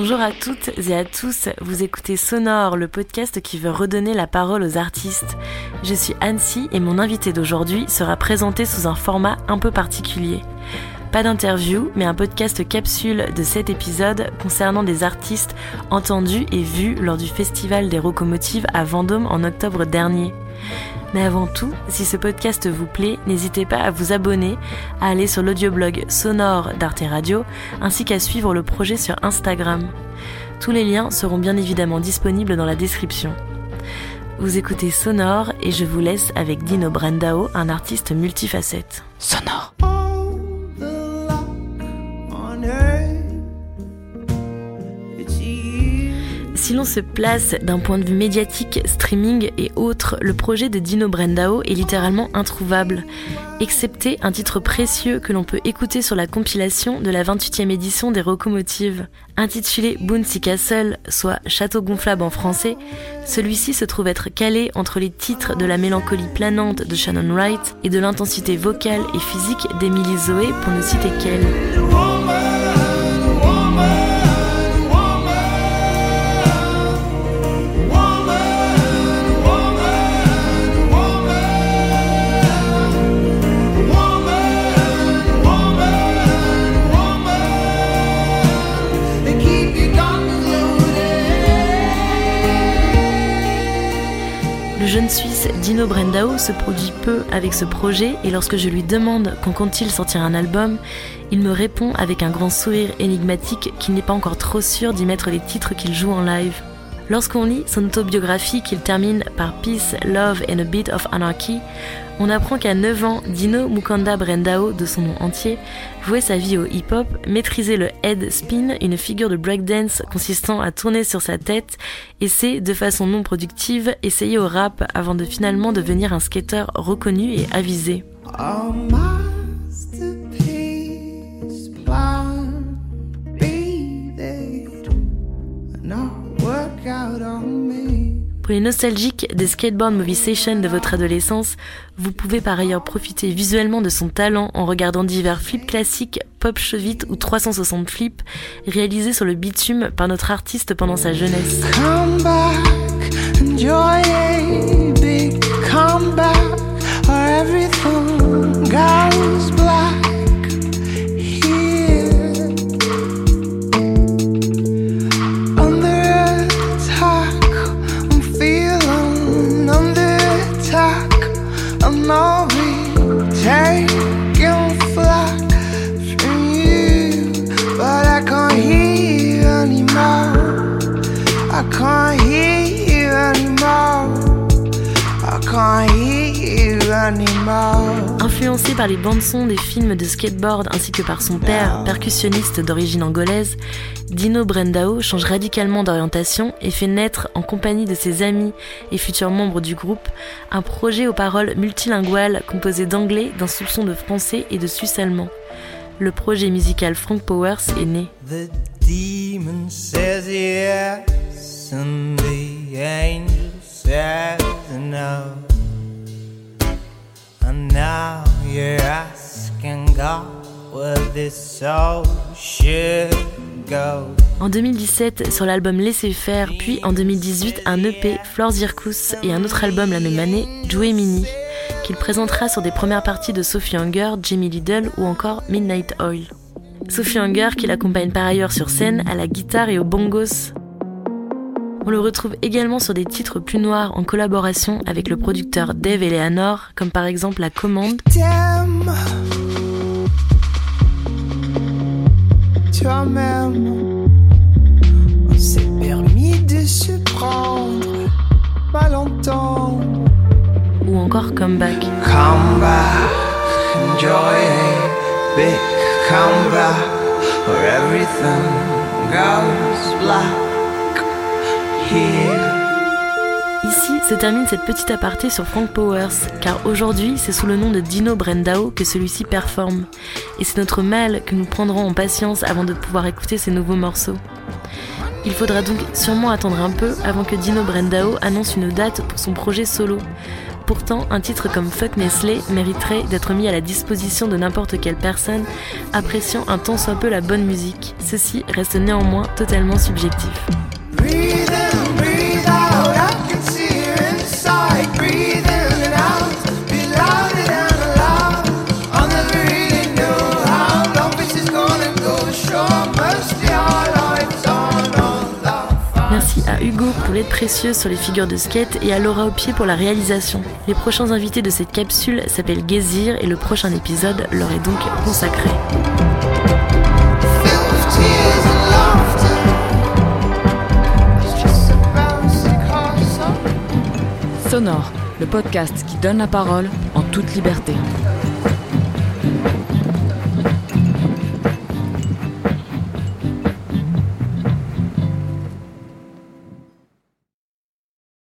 Bonjour à toutes et à tous, vous écoutez Sonore, le podcast qui veut redonner la parole aux artistes. Je suis Annecy et mon invité d'aujourd'hui sera présenté sous un format un peu particulier. Pas d'interview, mais un podcast capsule de 7 épisodes concernant des artistes entendus et vus lors du Festival des Rocomotives à Vendôme en octobre dernier. Mais avant tout, si ce podcast vous plaît, n'hésitez pas à vous abonner, à aller sur l'audioblog sonore d'Arte Radio, ainsi qu'à suivre le projet sur Instagram. Tous les liens seront bien évidemment disponibles dans la description. Vous écoutez Sonore et je vous laisse avec Dino Brandao, un artiste multifacette. Sonore. Si l'on se place d'un point de vue médiatique, streaming et autres, le projet de Dino Brendao est littéralement introuvable, excepté un titre précieux que l'on peut écouter sur la compilation de la 28e édition des Rocomotives. Intitulé Bouncy Castle, soit Château gonflable en français, celui-ci se trouve être calé entre les titres de la mélancolie planante de Shannon Wright et de l'intensité vocale et physique d'Emily Zoé pour ne citer qu'elle. Jeune Suisse Dino Brendao se produit peu avec ce projet et lorsque je lui demande quand compte-t-il sortir un album, il me répond avec un grand sourire énigmatique qu'il n'est pas encore trop sûr d'y mettre les titres qu'il joue en live. Lorsqu'on lit son autobiographie qu'il termine par Peace, Love and a Bit of Anarchy, on apprend qu'à 9 ans, Dino Mukanda Brendao, de son nom entier, vouait sa vie au hip-hop, maîtrisait le head spin, une figure de breakdance consistant à tourner sur sa tête, et s'est, de façon non productive, essayé au rap avant de finalement devenir un skater reconnu et avisé. Pour les nostalgiques des Skateboard Movie Sessions de votre adolescence, vous pouvez par ailleurs profiter visuellement de son talent en regardant divers flips classiques, pop chevite ou 360 flips réalisés sur le bitume par notre artiste pendant sa jeunesse. I can't hear. Influencé par les bandes-sons des films de skateboard ainsi que par son père, percussionniste d'origine angolaise, Dino Brendao change radicalement d'orientation et fait naître, en compagnie de ses amis et futurs membres du groupe, un projet aux paroles multilinguales composé d'anglais, d'un soupçon de français et de suisse allemand. Le projet musical Frank Powers est né. En 2017, sur l'album Laissez faire, puis en 2018, un EP, Flore Zirkus, et un autre album la même année, Jouer Mini, qu'il présentera sur des premières parties de Sophie Hunger, Jimmy Liddle ou encore Midnight Oil. Sophie Hunger qui l'accompagne par ailleurs sur scène à la guitare et aux bongos. On le retrouve également sur des titres plus noirs en collaboration avec le producteur Dave Eleanor, comme par exemple La Commande. S'est permis de se prendre, Ou encore Comeback. Come back, enjoy big where everything goes black. Ici se termine cette petite aparté sur Frank Powers, car aujourd'hui c'est sous le nom de Dino Brendao que celui-ci performe. Et c'est notre mal que nous prendrons en patience avant de pouvoir écouter ces nouveaux morceaux. Il faudra donc sûrement attendre un peu avant que Dino Brendao annonce une date pour son projet solo. Pourtant, un titre comme Fuck Nestlé mériterait d'être mis à la disposition de n'importe quelle personne appréciant un tant soit peu la bonne musique. Ceci reste néanmoins totalement subjectif. À Hugo pour l'aide précieuse sur les figures de skate et à Laura au pied pour la réalisation. Les prochains invités de cette capsule s'appellent Gezir et le prochain épisode leur est donc consacré. Sonore, le podcast qui donne la parole en toute liberté.